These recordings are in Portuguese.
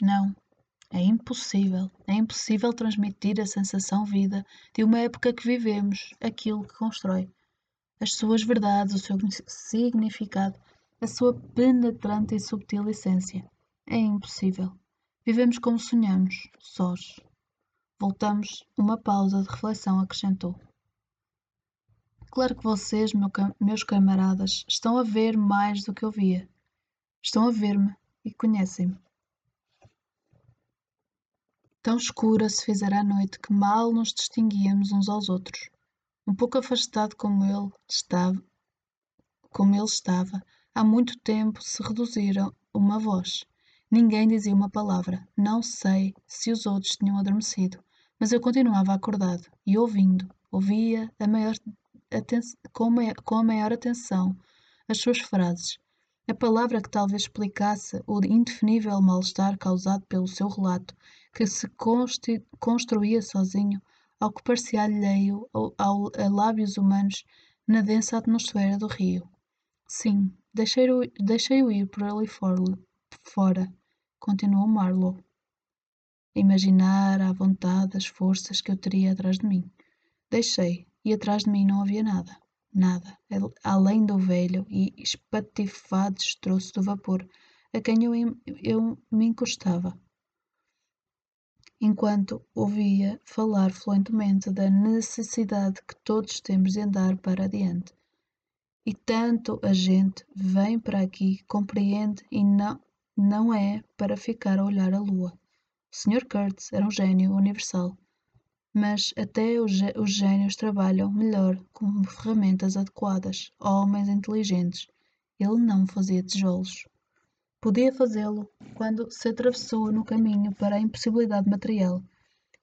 Não, é impossível. É impossível transmitir a sensação vida de uma época que vivemos, aquilo que constrói. As suas verdades, o seu significado, a sua penetrante e subtil essência. É impossível. Vivemos como sonhamos, sós. Voltamos, uma pausa de reflexão acrescentou. Claro que vocês, meu, meus camaradas, estão a ver mais do que eu via. Estão a ver-me e conhecem-me. Tão escura se fizera a noite que mal nos distinguíamos uns aos outros. Um pouco afastado como ele estava, como ele estava, há muito tempo se reduziram uma voz. Ninguém dizia uma palavra. Não sei se os outros tinham adormecido, mas eu continuava acordado e ouvindo, ouvia a maior com a maior atenção as suas frases. A palavra que talvez explicasse o indefinível mal-estar causado pelo seu relato, que se construía sozinho, ao que parecia alheio ao, a lábios humanos na densa atmosfera do rio. Sim, deixei-o deixei ir por ali fora, continuou Marlowe. Imaginar à vontade as forças que eu teria atrás de mim. Deixei, e atrás de mim não havia nada, nada, além do velho e espatifado destroço do vapor a quem eu, eu me encostava. Enquanto ouvia falar fluentemente da necessidade que todos temos de andar para adiante. E tanto a gente vem para aqui, compreende e não, não é para ficar a olhar a lua. O Sr. Kurtz era um gênio universal mas até os gênios trabalham melhor com ferramentas adequadas, homens inteligentes. Ele não fazia tijolos. Podia fazê-lo quando se atravessou no caminho para a impossibilidade material,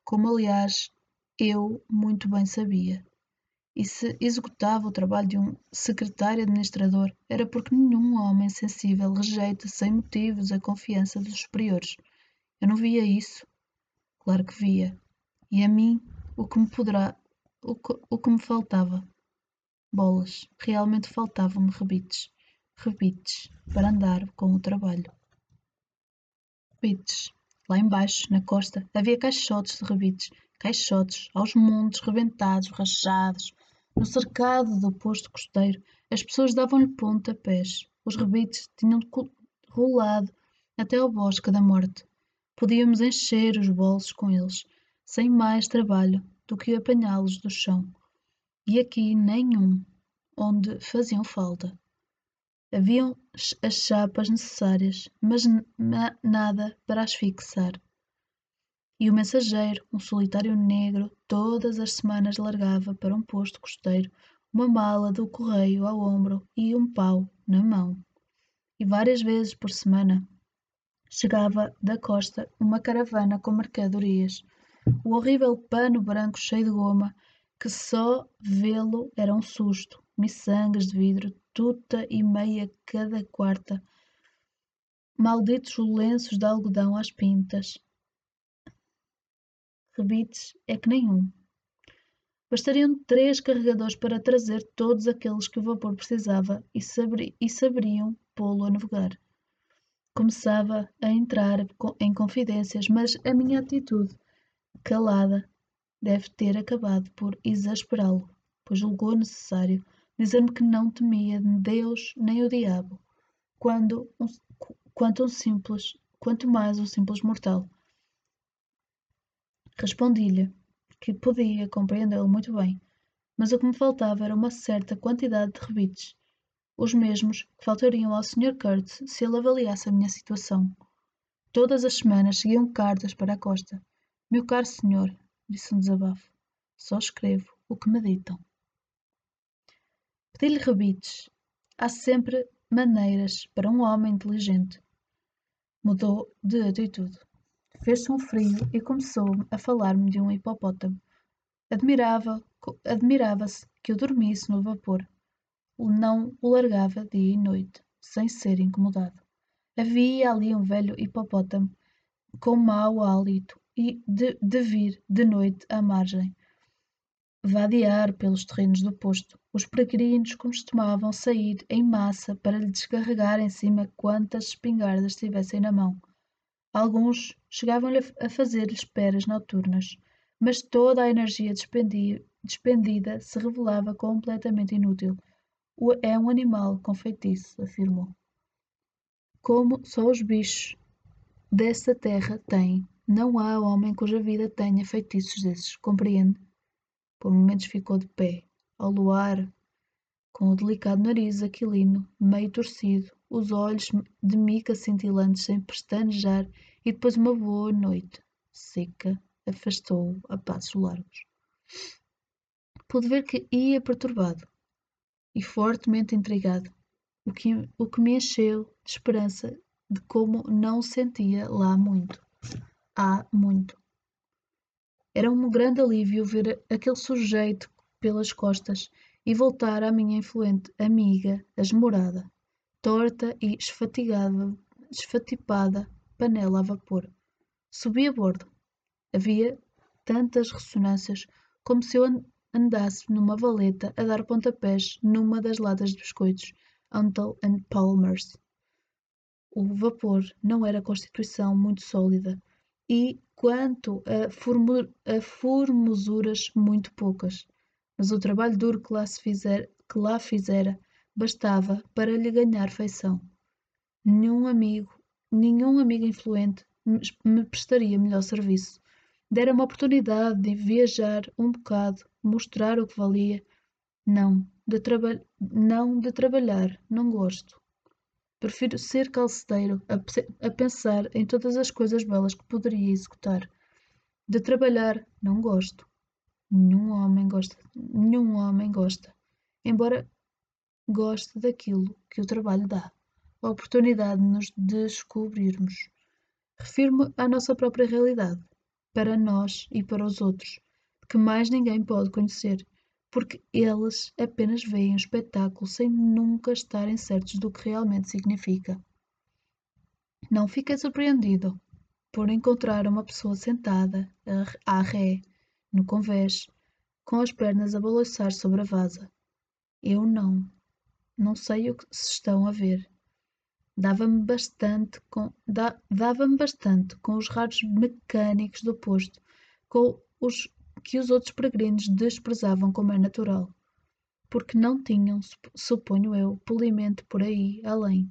como aliás eu muito bem sabia. E se executava o trabalho de um secretário administrador, era porque nenhum homem sensível rejeita sem motivos a confiança dos superiores. Eu não via isso? Claro que via. E a mim, o que me poderá. O que, o que me faltava? Bolas. Realmente faltavam-me rebites. Rebites. Para andar com o trabalho. Rebites. Lá embaixo, na costa, havia caixotes de rebites. Caixotes, aos montes, rebentados, rachados. No cercado do posto costeiro, as pessoas davam-lhe pontapés. Os rebites tinham rolado até ao bosque da morte. Podíamos encher os bolsos com eles sem mais trabalho do que apanhá-los do chão, e aqui nenhum, onde faziam falta. Haviam as chapas necessárias, mas nada para as fixar. E o mensageiro, um solitário negro, todas as semanas largava para um posto costeiro uma mala do correio ao ombro e um pau na mão. E várias vezes por semana chegava da costa uma caravana com mercadorias o horrível pano branco cheio de goma, que só vê-lo era um susto, miçangas de vidro, tuta e meia cada quarta, malditos lenços de algodão às pintas. Rebites é que nenhum. Bastariam três carregadores para trazer todos aqueles que o vapor precisava e, sabri e saberiam pô-lo a navegar. Começava a entrar em confidências, mas a minha atitude calada, deve ter acabado por exasperá-lo, pois julgou necessário dizer-me que não temia Deus nem o diabo, quando um, quanto um simples, quanto mais um simples mortal. Respondi-lhe que podia compreendê-lo muito bem, mas o que me faltava era uma certa quantidade de rebites, os mesmos que faltariam ao Sr. Kurtz se ele avaliasse a minha situação. Todas as semanas seguiam cartas para a costa, meu caro senhor, disse um desabafo, só escrevo o que me ditam. Pedi-lhe rebites. Há sempre maneiras para um homem inteligente. Mudou de atitude. Fez-se um frio e começou a falar-me de um hipopótamo. Admirava, admirava-se que eu dormisse no vapor. Não o largava dia e noite, sem ser incomodado. Havia ali um velho hipopótamo com mau hálito e de, de vir de noite à margem, vadear pelos terrenos do posto. Os peregrinos costumavam sair em massa para lhe descarregar em cima quantas espingardas tivessem na mão. Alguns chegavam-lhe a fazer-lhe esperas noturnas, mas toda a energia despendida se revelava completamente inútil. É um animal com feitiço, afirmou. Como só os bichos dessa terra têm, não há homem cuja vida tenha feitiços desses, compreende? Por momentos ficou de pé, ao luar, com o delicado nariz aquilino, meio torcido, os olhos de mica cintilantes sem pestanejar e depois uma boa noite seca afastou-o a passos largos. Pude ver que ia perturbado e fortemente intrigado, o que, o que me encheu de esperança de como não sentia lá muito. Há muito. Era um grande alívio ver aquele sujeito pelas costas e voltar à minha influente amiga, esmorada, torta e esfatigada, esfatipada panela a vapor. Subi a bordo. Havia tantas ressonâncias como se eu andasse numa valeta a dar pontapés numa das latas de biscoitos Uncle and Palmer's. O vapor não era constituição muito sólida e, quanto a, a formosuras, muito poucas mas o trabalho duro que lá, se fizer, que lá fizera bastava para lhe ganhar feição. Nenhum amigo, nenhum amigo influente me prestaria melhor serviço. Dera-me a oportunidade de viajar um bocado, mostrar o que valia. Não, de, traba não de trabalhar, não gosto. Prefiro ser calceteiro a, a pensar em todas as coisas belas que poderia executar. De trabalhar, não gosto. Nenhum homem gosta, nenhum homem gosta, embora goste daquilo que o trabalho dá, a oportunidade de nos descobrirmos. Refiro-me à nossa própria realidade, para nós e para os outros, que mais ninguém pode conhecer, porque eles apenas veem o espetáculo sem nunca estarem certos do que realmente significa. Não fiquei surpreendido por encontrar uma pessoa sentada à ré no convés, com as pernas a balançar sobre a vasa. Eu não. Não sei o que se estão a ver. Dava-me bastante com da, dava-me bastante com os raros mecânicos do posto, com os que os outros peregrinos desprezavam como é natural, porque não tinham, suponho eu, polimento por aí além.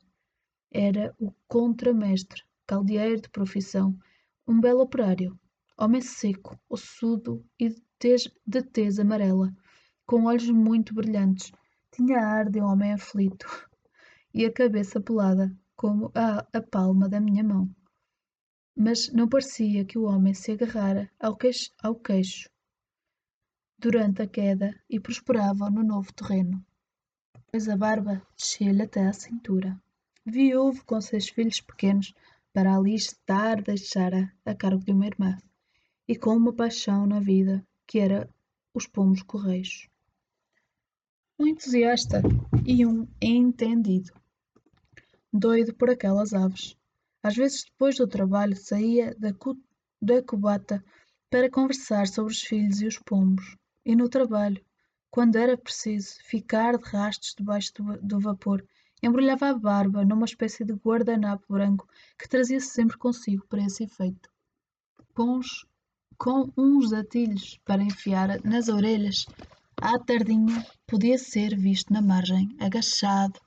Era o contramestre, caldeiro de profissão, um belo operário, homem seco, ossudo e de tez, de tez amarela, com olhos muito brilhantes. Tinha ar de um homem aflito e a cabeça pelada, como a, a palma da minha mão. Mas não parecia que o homem se agarrara ao queixo, ao queixo durante a queda e prosperava no novo terreno, pois a barba descia-lhe até à cintura. Viúvo com seis filhos pequenos, para ali estar deixara a cargo de uma irmã e com uma paixão na vida, que era os pomos correios. Um entusiasta e um entendido, doido por aquelas aves. Às vezes, depois do trabalho, saía da, da cubata para conversar sobre os filhos e os pombos, e no trabalho, quando era preciso ficar de rastos debaixo do, do vapor, embrulhava a barba numa espécie de guardanapo branco que trazia sempre consigo para esse efeito. Pons com uns atilhos para enfiar nas orelhas. À tardinha podia ser visto na margem, agachado,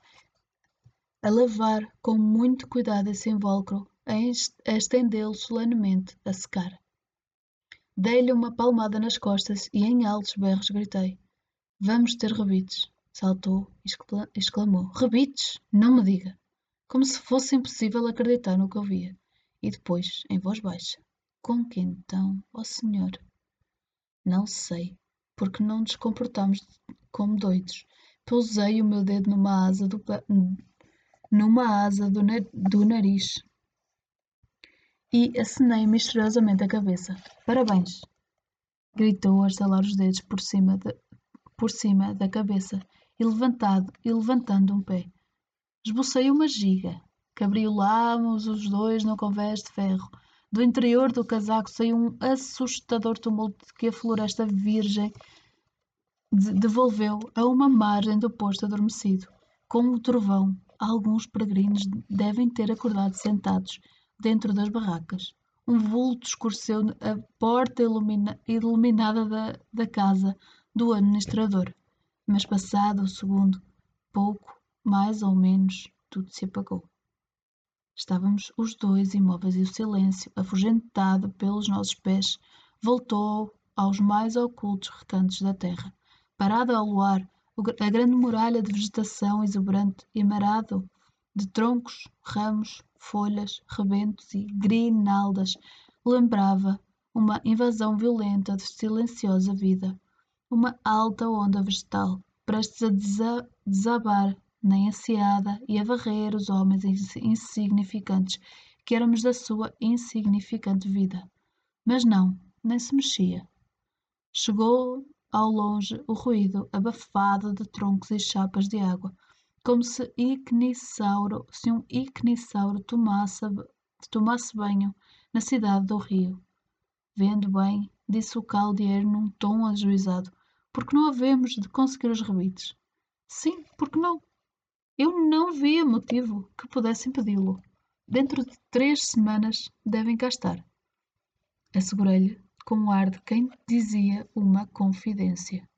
a lavar com muito cuidado esse invólucro, a estendê-lo solenemente, a secar. Dei-lhe uma palmada nas costas e em altos berros gritei: Vamos ter rebites. Saltou e exclamou: Rebites? Não me diga! Como se fosse impossível acreditar no que ouvia. E depois, em voz baixa: com que então, ó Senhor? Não sei, porque não nos comportamos como doidos. Pousei o meu dedo numa asa do, numa asa do, do nariz e acenei misteriosamente a cabeça. Parabéns! Gritou a estalar os dedos por cima, de, por cima da cabeça e, levantado, e levantando um pé. Esbocei uma giga. Cabriolámos os dois no convés de ferro do interior do casaco saiu um assustador tumulto que a floresta virgem devolveu a uma margem do posto adormecido. Com o trovão, alguns peregrinos devem ter acordado sentados, dentro das barracas. Um vulto escureceu a porta ilumina, iluminada da, da casa do administrador. Mas passado o segundo, pouco, mais ou menos, tudo se apagou. Estávamos os dois imóveis e o silêncio, afugentado pelos nossos pés, voltou aos mais ocultos recantos da terra. Parado ao luar, a grande muralha de vegetação exuberante e marado de troncos, ramos, folhas, rebentos e grinaldas lembrava uma invasão violenta de silenciosa vida uma alta onda vegetal, prestes a desabar na enseada e a varrer os homens insignificantes que éramos da sua insignificante vida. Mas não, nem se mexia. Chegou ao longe o ruído abafado de troncos e chapas de água, como se, ignisauro, se um ignisauro tomasse, tomasse banho na cidade do rio. Vendo bem, disse o caldeiro num tom ajuizado, porque não havemos de conseguir os rebites. Sim, porque não? Eu não via motivo que pudesse impedi-lo. Dentro de três semanas devem cá estar. Assegurei-lhe, com o ar de quem dizia uma confidência.